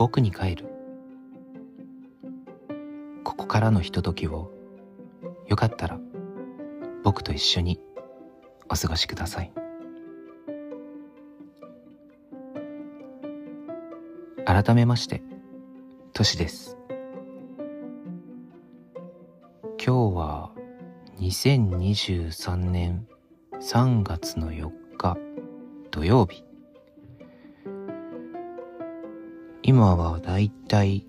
僕に帰る。ここからのひとときをよかったら僕と一緒にお過ごしください。改めましてトシです。今日は2023年3月の4日土曜日。今はだいたい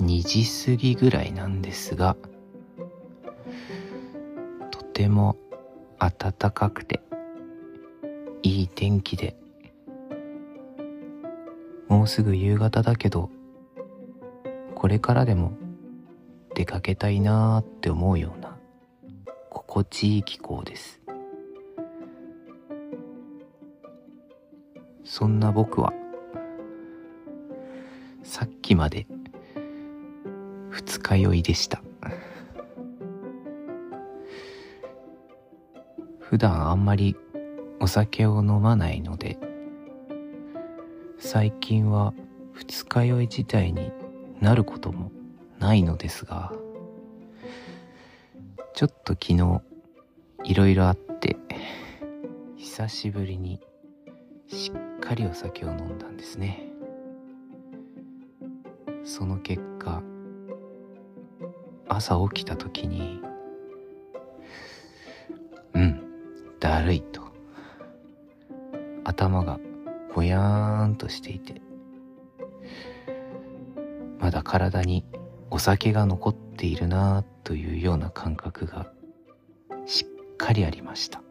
2時過ぎぐらいなんですがとても暖かくていい天気でもうすぐ夕方だけどこれからでも出かけたいなーって思うような心地いい気候です。そんな僕はさっきまで。二日酔いでした。普段あんまりお酒を飲まないので最近は二日酔い自体になることもないのですがちょっと昨日いろいろあって久しぶりにしっかりお酒を飲んだんですね。その結果朝起きた時にうんだるいと。頭がぼやーんとしていてまだ体にお酒が残っているなというような感覚がしっかりありました。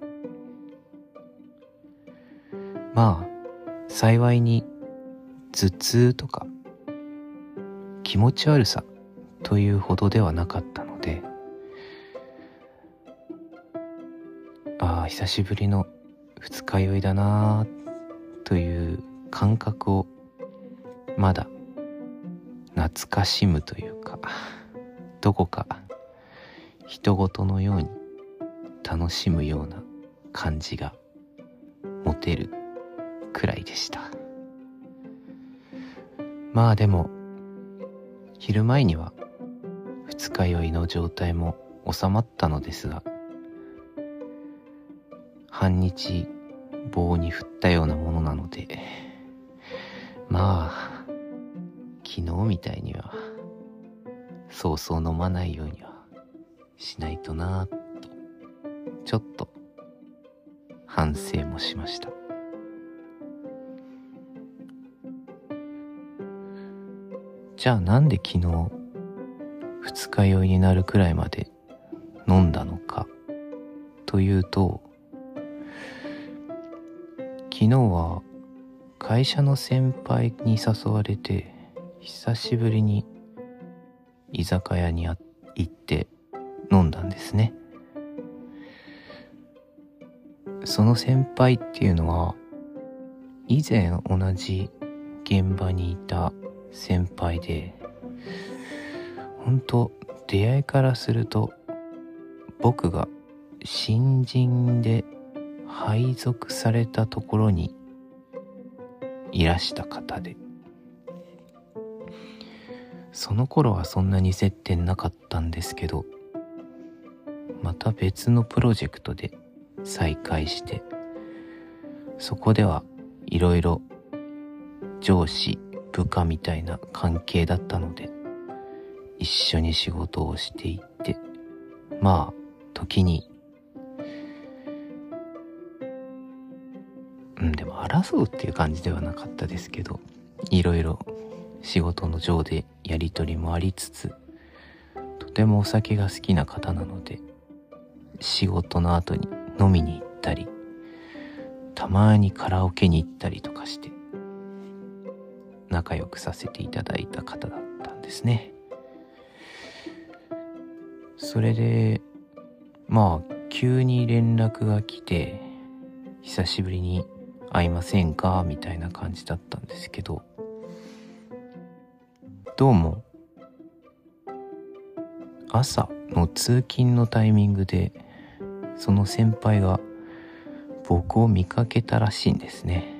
まあ幸いに頭痛とか気持ち悪さというほどではなかったのでああ久しぶりの二日酔いだなという感覚をまだ懐かしむというかどこか人事のように楽しむような感じが持てるくらいでした。まあでも昼前には二日酔いの状態も収まったのですが半日棒に振ったようなものなのでまあ昨日みたいにはそうそう飲まないようにはしないとなぁとちょっと反省もしました。じゃあなんで昨日二日酔いになるくらいまで飲んだのか？というと昨日は会社の先輩に誘われて久しぶりに居酒屋に行って飲んだんですね。その先輩っていうのは以前同じ現場にいた先輩で本当出会いからすると僕が新人で配属されたところにいらした方で。その頃はそんなに接点なかったんですけどまた別のプロジェクトで再会してそこではいろいろ上司部下みたいな関係だったので一緒に仕事をしていってまあ時にうんでも争うっていう感じではなかったですけどいろいろ仕事の上でやり取りもありつつとてもお酒が好きな方なので仕事の後に飲みに行ったりたまにカラオケに行ったりとかして仲良くさせていただいた方だったんですね。それでまあ急に連絡が来て久しぶりに会いませんか？みたいな感じだったんですけど。どうも。朝の通勤のタイミングでその先輩が僕を見かけたらしいんですね。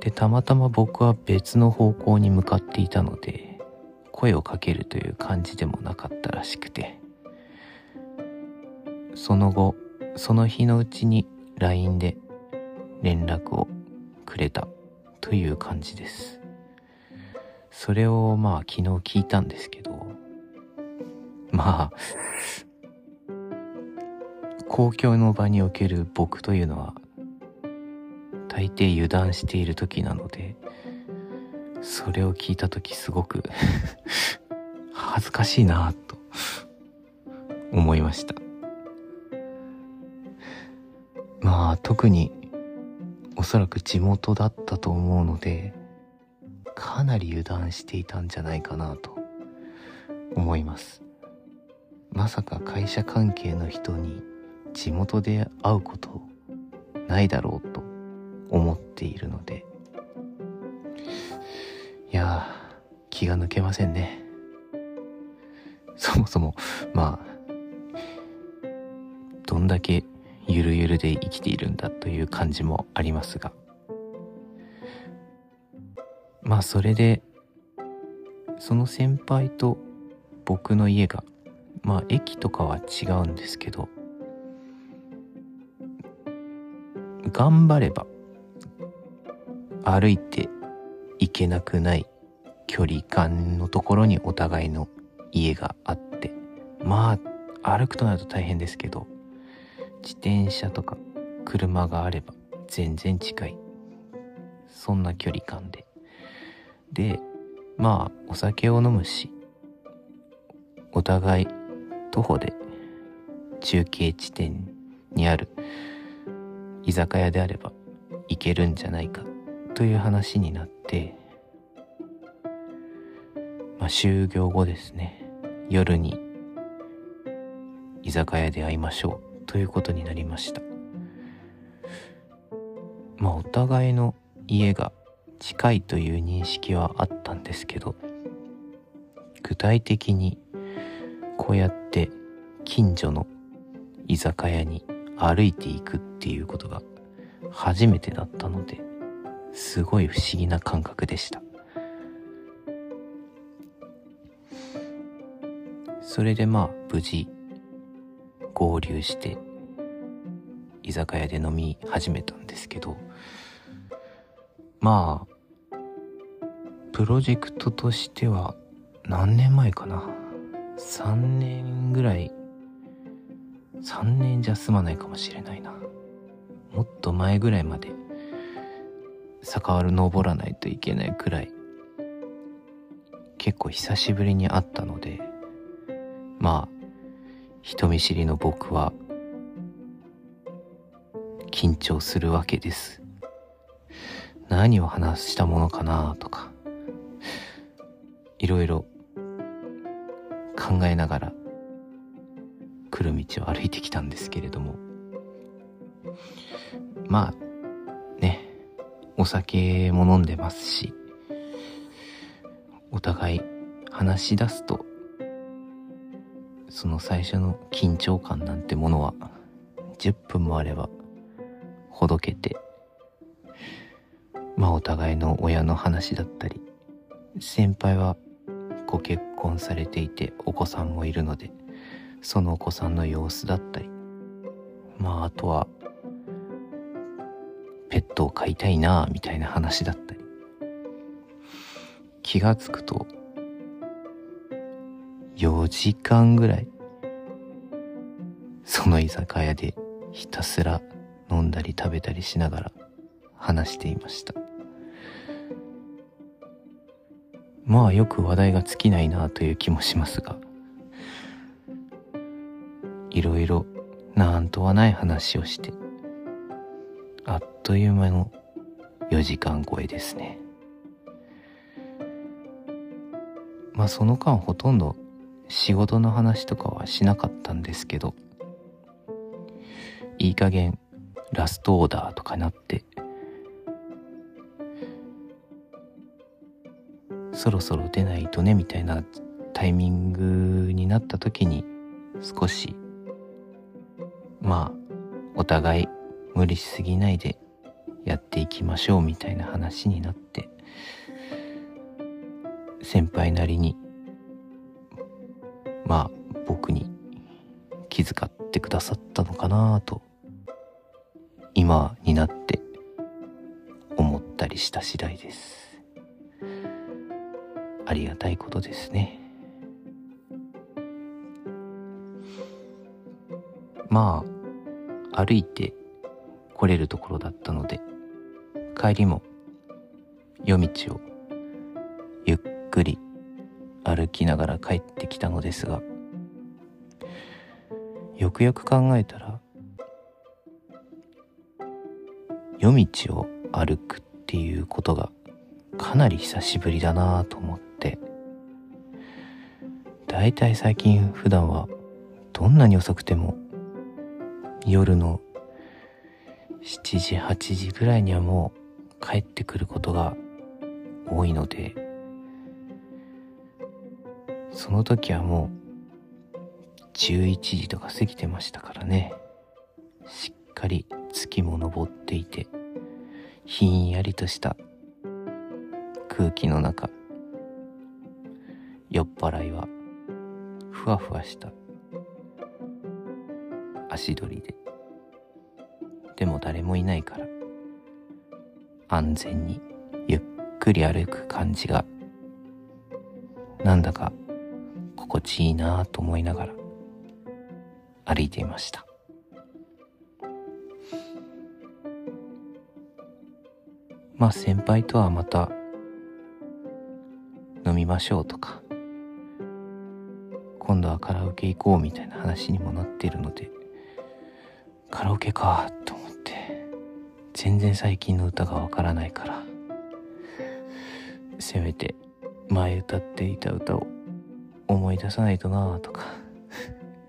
でたまたま僕は別の方向に向かっていたので声をかけるという感じでもなかったらしくて。その後その日のうちに LINE で連絡をくれたという感じです。それをまあ昨日聞いたんですけどまあ公共の場における僕というのは大抵油断している時なのでそれを聞いた時すごく 恥ずかしいなと思いました。まあ特におそらく地元だったと思うのでかなり油断していたんじゃないかなと思います。まさか会社関係の人に地元で会うことないだろうと思っているので。いや気が抜けませんね。そもそもまあどんだけゆるゆるで生きているんだという感じもありますが。まあそれでその先輩と僕の家がまあ駅とかは違うんですけど頑張れば歩いて行けなくない距離感のところにお互いの家があって。まあ歩くとなると大変ですけど自転車とか車があれば全然近い。そんな距離感で。でまあお酒を飲むしお互い徒歩で中継地点にある居酒屋であれば行けるんじゃないかという話になって、まあ、就業後ですね夜に居酒屋で会いましょうということになりました。まあお互いの家が近いという認識はあったんですけど具体的にこうやって近所の居酒屋に歩いていくっていうことが初めてだったのですごい不思議な感覚でした。それでまあ無事合流して居酒屋で飲み始めたんですけどまあプロジェクトとしては何年前かな？3年ぐらい3年じゃ済まないかもしれないな。もっと前ぐらいまで坂を登らないといけないくらい結構久しぶりに会ったのでまあ人見知りの僕は緊張するわけです。何を話したものかなとかいろいろ考えながら来る道を歩いてきたんですけれども。まあお酒も飲んでますし、お互い話し出すと、その最初の緊張感なんてものは、10分もあれば、ほどけて、まあお互いの親の話だったり、先輩はご結婚されていてお子さんもいるので、そのお子さんの様子だったり、まああとはペットを飼いたいなみたいな話だったり。気がつくと4時間ぐらいその居酒屋でひたすら飲んだり食べたりしながら話していました。まあよく話題が尽きないなという気もしますがいろいろなんとはない話をしてあっという間の4時間超えですね。まあその間ほとんど仕事の話とかはしなかったんですけどいい加減ラストオーダーとかなってそろそろ出ないとねみたいなタイミングになった時に少しまあお互い無理しすぎないでやっていきましょうみたいな話になって先輩なりにまあ僕に気遣ってくださったのかなと今になって思ったりした次第です。ありがたいことですね。まあ歩いて来れるところだったので帰りも夜道をゆっくり歩きながら帰ってきたのですがよくよく考えたら夜道を歩くっていうことがかなり久しぶりだなと思ってだいたい最近普段はどんなに遅くても夜の7時8時ぐらいにはもう帰ってくることが多いのでその時はもう11時とか過ぎてましたからね。しっかり月も昇っていてひんやりとした空気の中酔っ払いはふわふわした足取りででも誰もいないから。安全にゆっくり歩く感じが。なんだか心地いいなと思いながら。歩いていました。まあ先輩とはまた飲みましょうとか。今度はカラオケ行こうみたいな話にもなってるので。カラオケかと思って全然最近の歌がわからないからせめて前歌っていた歌を思い出さないとなとか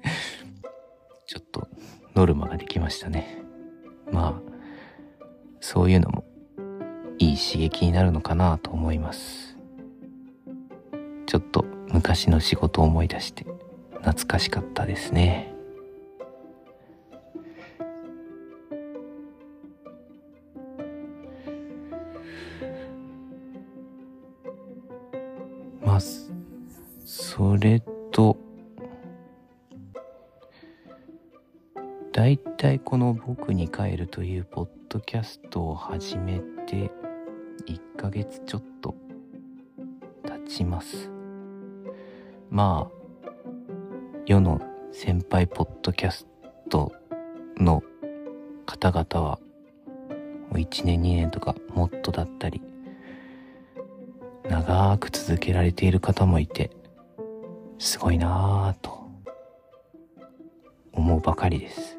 ちょっとノルマができましたね。まあそういうのもいい刺激になるのかなと思います。ちょっと昔の仕事を思い出して懐かしかったですね。この「僕に帰る」というポッドキャストを始めて1ヶ月ちょっと経ちます。まあ世の先輩ポッドキャストの方々はもう1年2年とかもっとだったり長く続けられている方もいてすごいなぁと思うばかりです。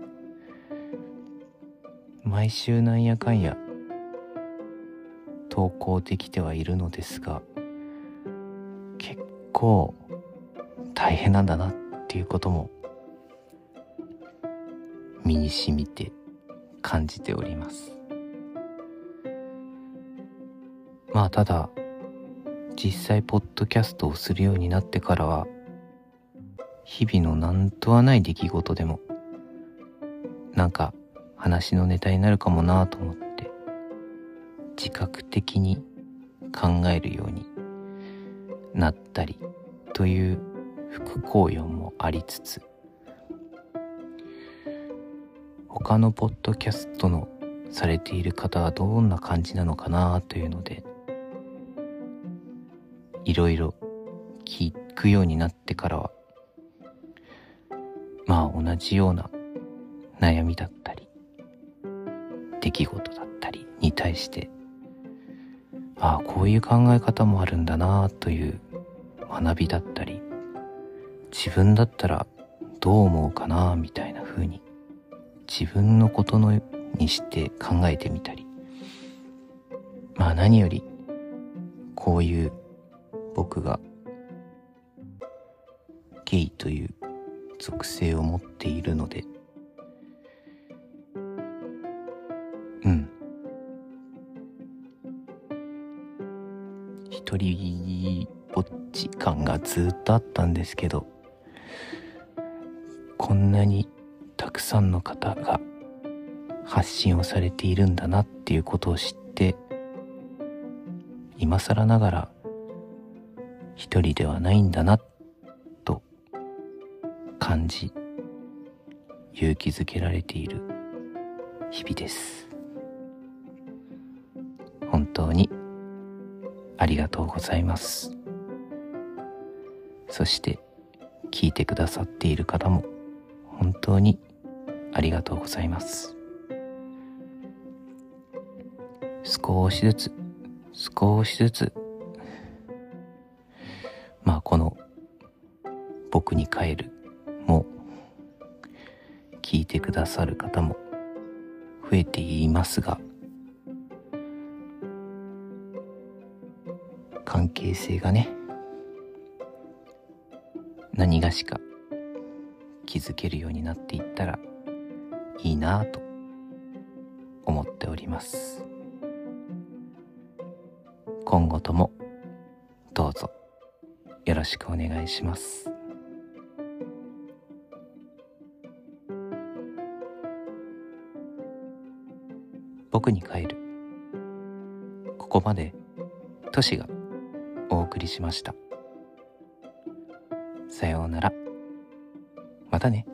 毎週なんやかんや投稿できてはいるのですが結構大変なんだなっていうことも身にしみて感じております。まあただ実際ポッドキャストをするようになってからは日々の何とはない出来事でもなんか話のネタになるかもなと思って自覚的に考えるようになったりという副効用もありつつ他のポッドキャストのされている方はどんな感じなのかなというのでいろいろ聞くようになってからはまあ同じような悩みだったり出来事だったりに対してああこういう考え方もあるんだなという学びだったり自分だったらどう思うかなみたいな風に自分のことのにして考えてみたりまあ何よりこういう僕がゲイという属性を持っているので一人ぼっち感がずっとあったんですけどこんなにたくさんの方が発信をされているんだなっていうことを知って今更ながら一人ではないんだなと感じ勇気づけられている日々です。本当にありがとうございます。そして聞いてくださっている方も本当にありがとうございます。少しずつ少しずつまあこの僕に帰るも聞いてくださる方も増えていますが関係性がね何がしか気づけるようになっていったらいいなぁと思っております。今後ともどうぞよろしくお願いします。僕に帰る。ここまでトシがお送りしました。さようなら。またね。